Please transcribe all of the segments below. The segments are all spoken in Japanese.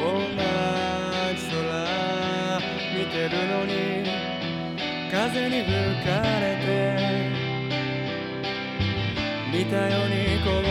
空見てるのに風に吹かれて見たようにこ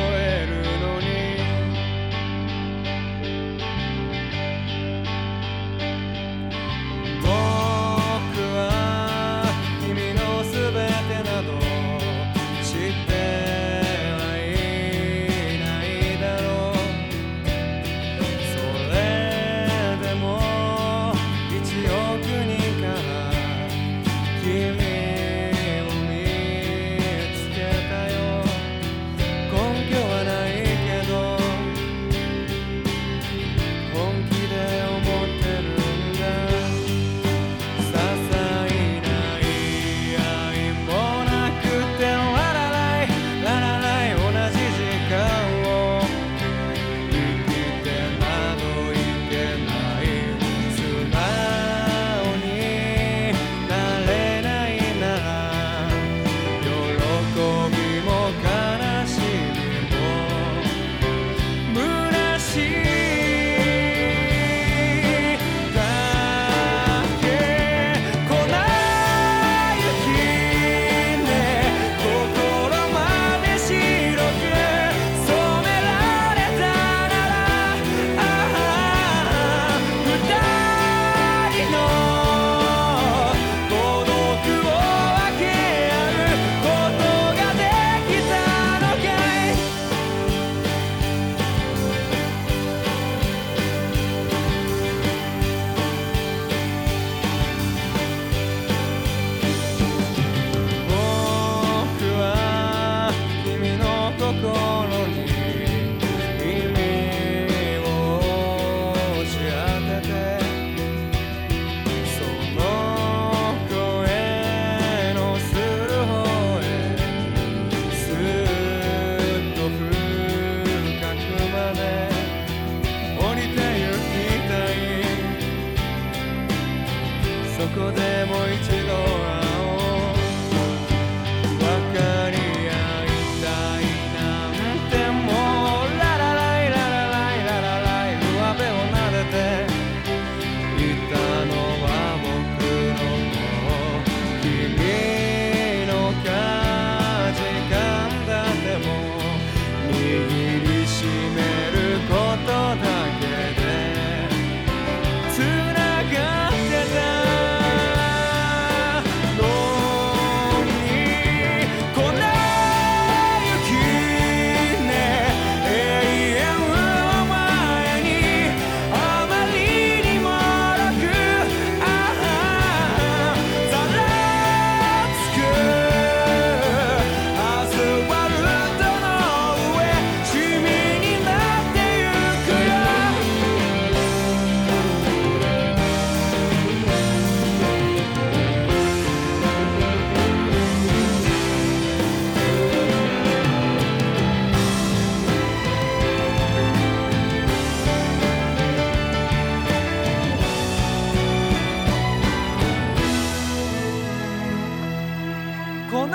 粉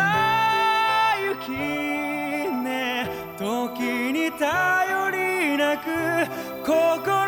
雪ね。時に頼りなく心